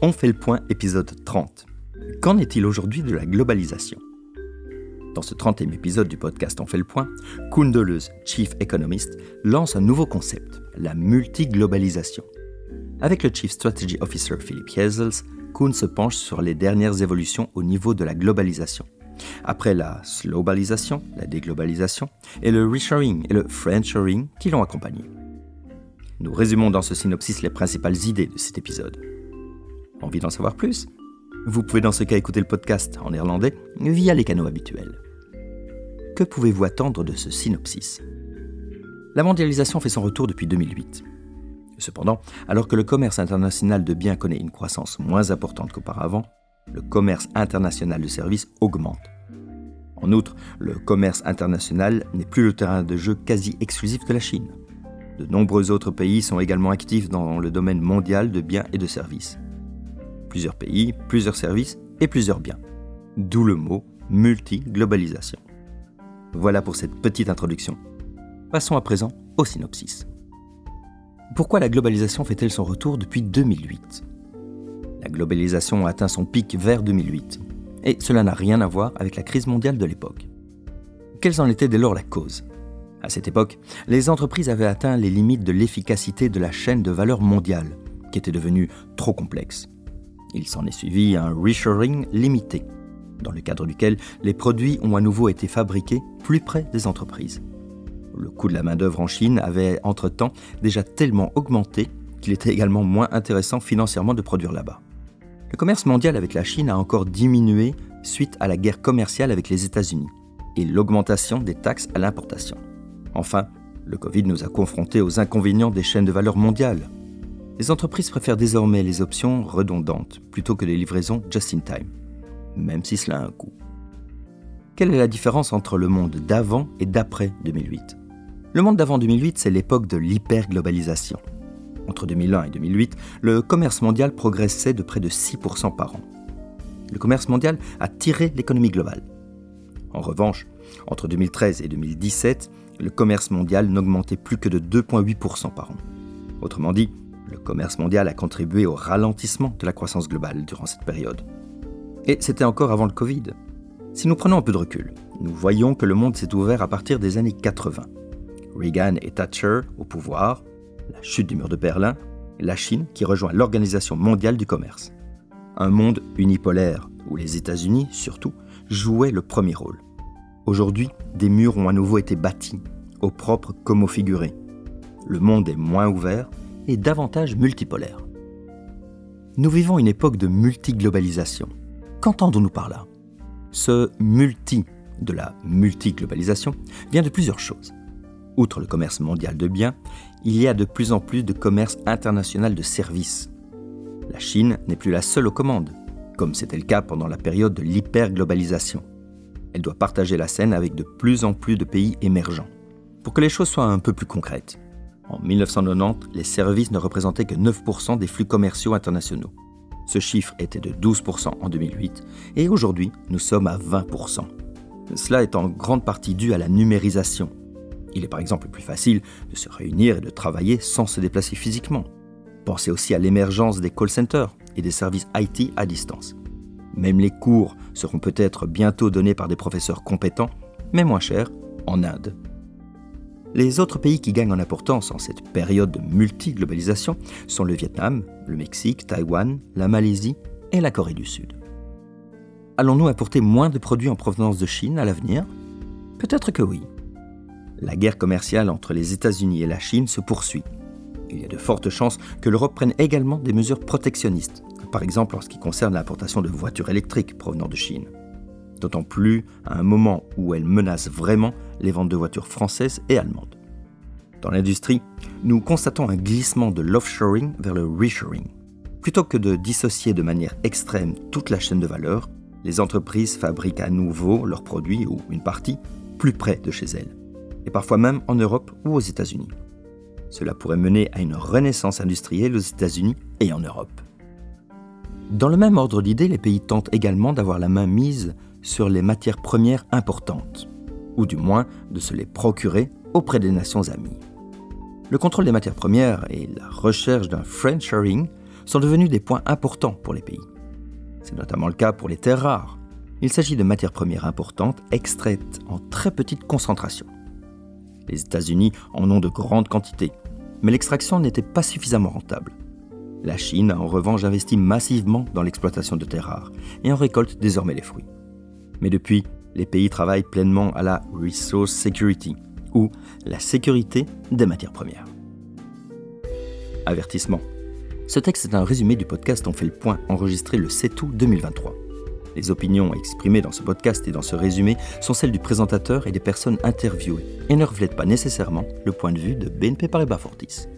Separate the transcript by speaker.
Speaker 1: On fait le point épisode 30. Qu'en est-il aujourd'hui de la globalisation? Dans ce 30e épisode du podcast On fait le point, Koen Deleuze, Chief Economist, lance un nouveau concept, la multiglobalisation. Avec le Chief Strategy Officer Philippe Jezels, Kuhn se penche sur les dernières évolutions au niveau de la globalisation. Après la slowbalisation, la déglobalisation, et le reshoring et le friendshoring qui l'ont accompagné. Nous résumons dans ce synopsis les principales idées de cet épisode. Envie d'en savoir plus? Vous pouvez dans ce cas écouter le podcast en néerlandais via les canaux habituels. Que pouvez-vous attendre de ce synopsis? La mondialisation fait son retour depuis 2008. Cependant, alors que le commerce international de biens connaît une croissance moins importante qu'auparavant, le commerce international de services augmente. En outre, le commerce international n'est plus le terrain de jeu quasi exclusif de la Chine. De nombreux autres pays sont également actifs dans le domaine mondial de biens et de services. Plusieurs pays, plusieurs services et plusieurs biens. D'où le mot multi-globalisation. Voilà pour cette petite introduction. Passons à présent au synopsis. Pourquoi la globalisation fait-elle son retour depuis 2008 La globalisation a atteint son pic vers 2008, et cela n'a rien à voir avec la crise mondiale de l'époque. Quelles en étaient dès lors la cause À cette époque, les entreprises avaient atteint les limites de l'efficacité de la chaîne de valeur mondiale, qui était devenue trop complexe. Il s'en est suivi un reshoring limité, dans le cadre duquel les produits ont à nouveau été fabriqués plus près des entreprises. Le coût de la main-d'œuvre en Chine avait entre-temps déjà tellement augmenté qu'il était également moins intéressant financièrement de produire là-bas. Le commerce mondial avec la Chine a encore diminué suite à la guerre commerciale avec les États-Unis et l'augmentation des taxes à l'importation. Enfin, le Covid nous a confrontés aux inconvénients des chaînes de valeur mondiales, les entreprises préfèrent désormais les options redondantes plutôt que les livraisons just-in-time, même si cela a un coût. Quelle est la différence entre le monde d'avant et d'après 2008 Le monde d'avant 2008, c'est l'époque de l'hyperglobalisation. Entre 2001 et 2008, le commerce mondial progressait de près de 6% par an. Le commerce mondial a tiré l'économie globale. En revanche, entre 2013 et 2017, le commerce mondial n'augmentait plus que de 2,8% par an. Autrement dit, le commerce mondial a contribué au ralentissement de la croissance globale durant cette période. Et c'était encore avant le Covid. Si nous prenons un peu de recul, nous voyons que le monde s'est ouvert à partir des années 80. Reagan et Thatcher au pouvoir, la chute du mur de Berlin, la Chine qui rejoint l'Organisation mondiale du commerce. Un monde unipolaire où les États-Unis, surtout, jouaient le premier rôle. Aujourd'hui, des murs ont à nouveau été bâtis, au propre comme au figuré. Le monde est moins ouvert et davantage multipolaire. Nous vivons une époque de multiglobalisation. Qu'entendons-nous par là? Ce multi de la multiglobalisation vient de plusieurs choses. Outre le commerce mondial de biens, il y a de plus en plus de commerce international de services. La Chine n'est plus la seule aux commandes, comme c'était le cas pendant la période de l'hyperglobalisation. Elle doit partager la scène avec de plus en plus de pays émergents. Pour que les choses soient un peu plus concrètes, en 1990, les services ne représentaient que 9% des flux commerciaux internationaux. Ce chiffre était de 12% en 2008 et aujourd'hui nous sommes à 20%. Cela est en grande partie dû à la numérisation. Il est par exemple plus facile de se réunir et de travailler sans se déplacer physiquement. Pensez aussi à l'émergence des call centers et des services IT à distance. Même les cours seront peut-être bientôt donnés par des professeurs compétents, mais moins chers, en Inde. Les autres pays qui gagnent en importance en cette période de multiglobalisation sont le Vietnam, le Mexique, Taïwan, la Malaisie et la Corée du Sud. Allons-nous importer moins de produits en provenance de Chine à l'avenir? Peut-être que oui. La guerre commerciale entre les États-Unis et la Chine se poursuit. Il y a de fortes chances que l'Europe prenne également des mesures protectionnistes, par exemple en ce qui concerne l'importation de voitures électriques provenant de Chine d'autant plus à un moment où elle menace vraiment les ventes de voitures françaises et allemandes. Dans l'industrie, nous constatons un glissement de l'offshoring vers le reshoring. Plutôt que de dissocier de manière extrême toute la chaîne de valeur, les entreprises fabriquent à nouveau leurs produits ou une partie plus près de chez elles, et parfois même en Europe ou aux États-Unis. Cela pourrait mener à une renaissance industrielle aux États-Unis et en Europe. Dans le même ordre d'idées, les pays tentent également d'avoir la main mise sur les matières premières importantes, ou du moins de se les procurer auprès des nations amies. Le contrôle des matières premières et la recherche d'un friend sharing sont devenus des points importants pour les pays. C'est notamment le cas pour les terres rares. Il s'agit de matières premières importantes extraites en très petite concentration. Les États-Unis en ont de grandes quantités, mais l'extraction n'était pas suffisamment rentable. La Chine a en revanche investi massivement dans l'exploitation de terres rares et en récolte désormais les fruits. Mais depuis, les pays travaillent pleinement à la resource security, ou la sécurité des matières premières. Avertissement. Ce texte est un résumé du podcast On fait le point enregistré le 7 août 2023. Les opinions exprimées dans ce podcast et dans ce résumé sont celles du présentateur et des personnes interviewées et ne reflètent pas nécessairement le point de vue de BNP Paribas Fortis.